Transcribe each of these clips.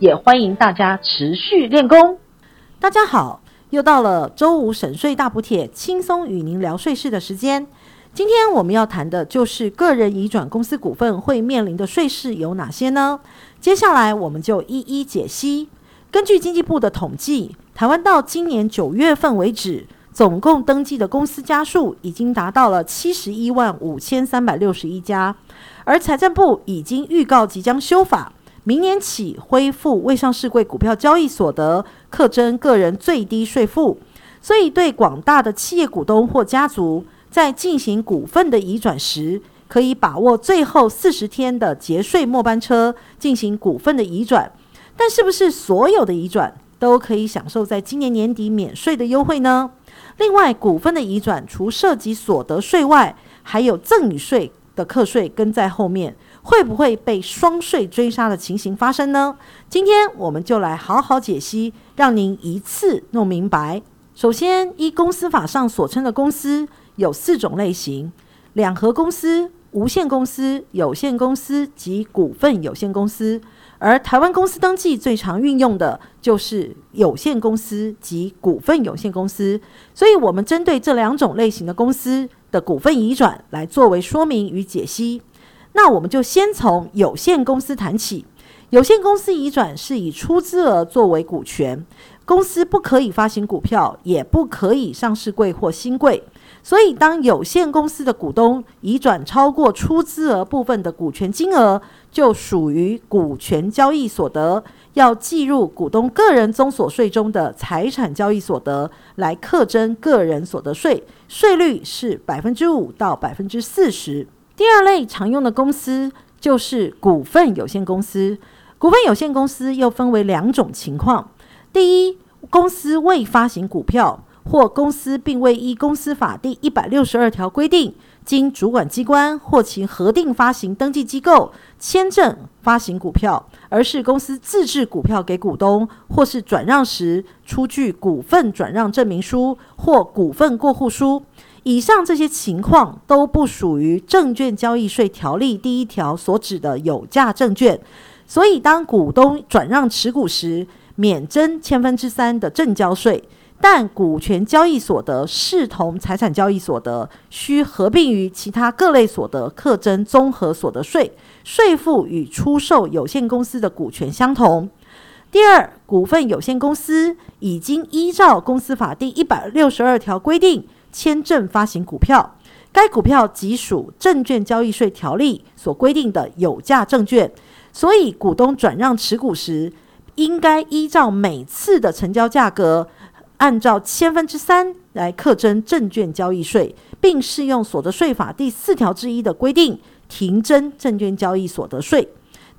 也欢迎大家持续练功。大家好，又到了周五省税大补帖，轻松与您聊税事的时间。今天我们要谈的就是个人移转公司股份会面临的税事有哪些呢？接下来我们就一一解析。根据经济部的统计，台湾到今年九月份为止，总共登记的公司家数已经达到了七十一万五千三百六十一家，而财政部已经预告即将修法。明年起恢复未上市柜股票交易所得课征个人最低税负，所以对广大的企业股东或家族在进行股份的移转时，可以把握最后四十天的节税末班车进行股份的移转。但是不是所有的移转都可以享受在今年年底免税的优惠呢？另外，股份的移转除涉及所得税外，还有赠与税的课税跟在后面。会不会被双税追杀的情形发生呢？今天我们就来好好解析，让您一次弄明白。首先，依公司法上所称的公司有四种类型：两合公司、无限公司、有限公司及股份有限公司。而台湾公司登记最常运用的就是有限公司及股份有限公司。所以，我们针对这两种类型的公司的股份移转来作为说明与解析。那我们就先从有限公司谈起。有限公司移转是以出资额作为股权，公司不可以发行股票，也不可以上市柜或新柜。所以，当有限公司的股东移转超过出资额部分的股权金额，就属于股权交易所得，要计入股东个人综所税中的财产交易所得来课征个人所得税，税率是百分之五到百分之四十。第二类常用的公司就是股份有限公司。股份有限公司又分为两种情况：第一，公司未发行股票，或公司并未依公司法第一百六十二条规定，经主管机关或其核定发行登记机构签证发行股票，而是公司自制股票给股东，或是转让时出具股份转让证明书或股份过户书。以上这些情况都不属于证券交易税条例第一条所指的有价证券，所以当股东转让持股时，免征千分之三的证交税。但股权交易所得视同财产交易所得，需合并于其他各类所得，课征综合所得税，税负与出售有限公司的股权相同。第二，股份有限公司已经依照公司法第一百六十二条规定。签证发行股票，该股票即属证券交易税条例所规定的有价证券，所以股东转让持股时，应该依照每次的成交价格，按照千分之三来课征证券交易税，并适用所得税法第四条之一的规定，停征证券交易所得税。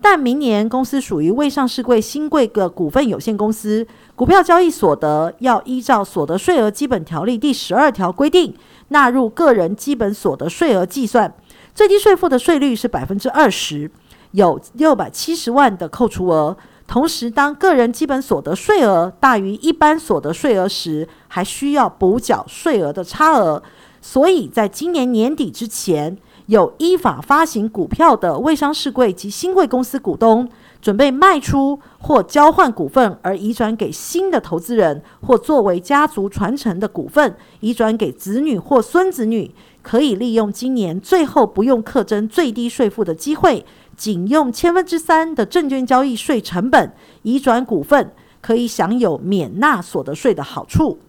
但明年公司属于未上市柜新柜的股份有限公司，股票交易所得要依照所得税额基本条例第十二条规定，纳入个人基本所得税额计算，最低税负的税率是百分之二十，有六百七十万的扣除额。同时，当个人基本所得税额大于一般所得税额时，还需要补缴税额的差额。所以在今年年底之前，有依法发行股票的未上市柜及新柜公司股东，准备卖出或交换股份而移转给新的投资人，或作为家族传承的股份移转给子女或孙子女，可以利用今年最后不用课征最低税负的机会，仅用千分之三的证券交易税成本移转股份，可以享有免纳所得税的好处。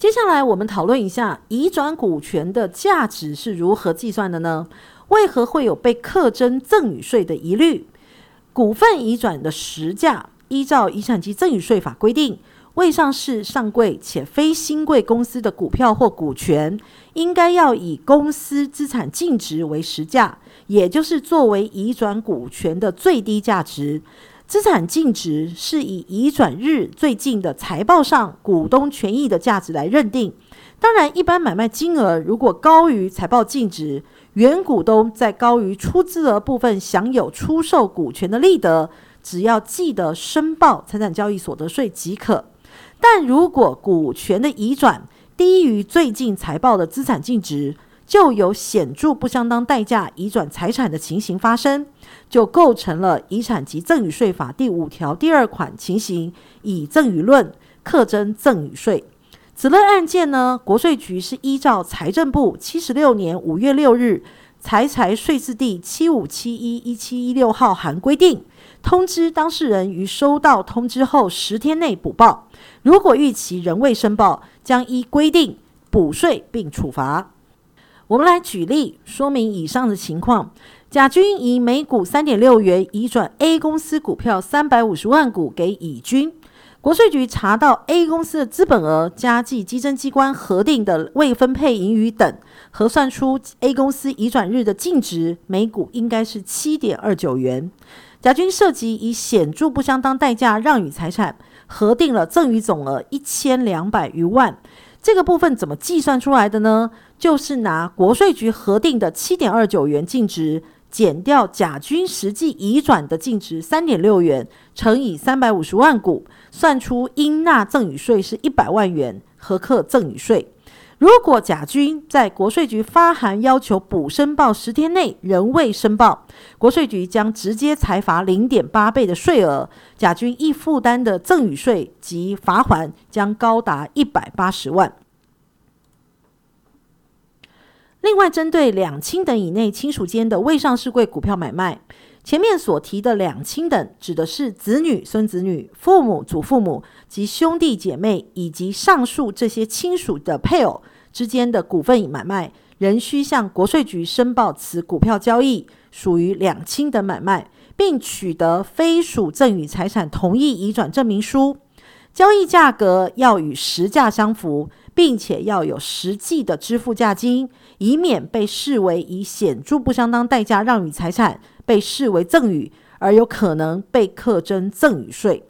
接下来，我们讨论一下移转股权的价值是如何计算的呢？为何会有被课征赠与税的疑虑？股份移转的实价，依照遗产及赠与税法规定，未上市、上柜且非新贵公司的股票或股权，应该要以公司资产净值为实价，也就是作为移转股权的最低价值。资产净值是以移转日最近的财报上股东权益的价值来认定。当然，一般买卖金额如果高于财报净值，原股东在高于出资额部分享有出售股权的利得，只要记得申报财产交易所得税即可。但如果股权的移转低于最近财报的资产净值，就有显著不相当代价移转财产的情形发生，就构成了遗产及赠与税法第五条第二款情形，以赠与论课征赠与税。此类案件呢，国税局是依照财政部七十六年五月六日财财税字第七五七一一七一六号函规定，通知当事人于收到通知后十天内补报，如果逾期仍未申报，将依规定补税并处罚。我们来举例说明以上的情况：甲君以每股三点六元移转 A 公司股票三百五十万股给乙君，国税局查到 A 公司的资本额加计稽征机关核定的未分配盈余等，核算出 A 公司移转日的净值每股应该是七点二九元。甲君涉及以显著不相当代价让与财产，核定了赠与总额一千两百余万。这个部分怎么计算出来的呢？就是拿国税局核定的七点二九元净值，减掉甲军实际移转的净值三点六元，乘以三百五十万股，算出应纳赠与税是一百万元，合克赠与税。如果甲军在国税局发函要求补申报十天内仍未申报，国税局将直接裁罚零点八倍的税额，甲军应负担的赠与税及罚锾将高达一百八十万。另外，针对两亲等以内亲属间的未上市柜股票买卖，前面所提的两亲等指的是子女、孙子女、父母、祖父母及兄弟姐妹，以及上述这些亲属的配偶。之间的股份买卖，仍需向国税局申报此股票交易属于两亲等买卖，并取得非属赠与财产同意移转证明书。交易价格要与实价相符，并且要有实际的支付价金，以免被视为以显著不相当代价让与财产，被视为赠与，而有可能被课征赠与税。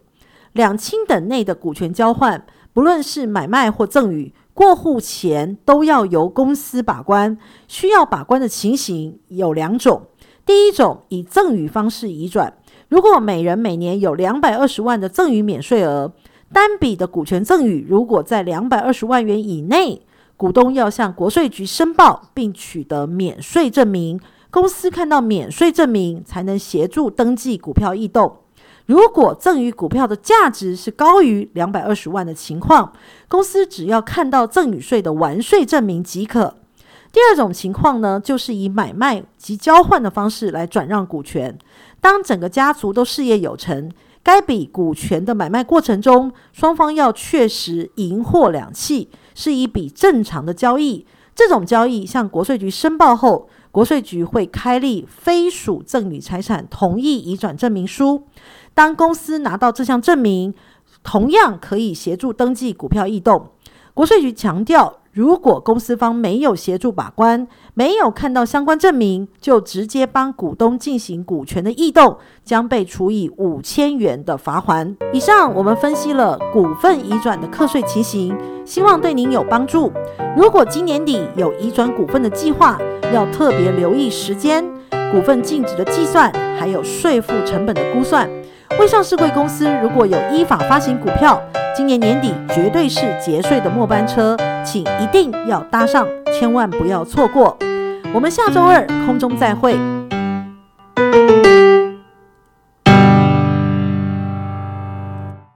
两清等内的股权交换，不论是买卖或赠与。过户前都要由公司把关，需要把关的情形有两种。第一种以赠与方式移转，如果每人每年有两百二十万的赠与免税额，单笔的股权赠与如果在两百二十万元以内，股东要向国税局申报并取得免税证明，公司看到免税证明才能协助登记股票异动。如果赠与股票的价值是高于两百二十万的情况，公司只要看到赠与税的完税证明即可。第二种情况呢，就是以买卖及交换的方式来转让股权。当整个家族都事业有成，该笔股权的买卖过程中，双方要确实赢货两讫，是一笔正常的交易。这种交易向国税局申报后，国税局会开立非属赠与财产同意移转证明书。当公司拿到这项证明，同样可以协助登记股票异动。国税局强调，如果公司方没有协助把关，没有看到相关证明，就直接帮股东进行股权的异动，将被处以五千元的罚锾。以上我们分析了股份移转的课税情形，希望对您有帮助。如果今年底有移转股份的计划，要特别留意时间、股份净值的计算，还有税负成本的估算。未上市贵公司如果有依法发行股票，今年年底绝对是节税的末班车，请一定要搭上，千万不要错过。我们下周二空中再会。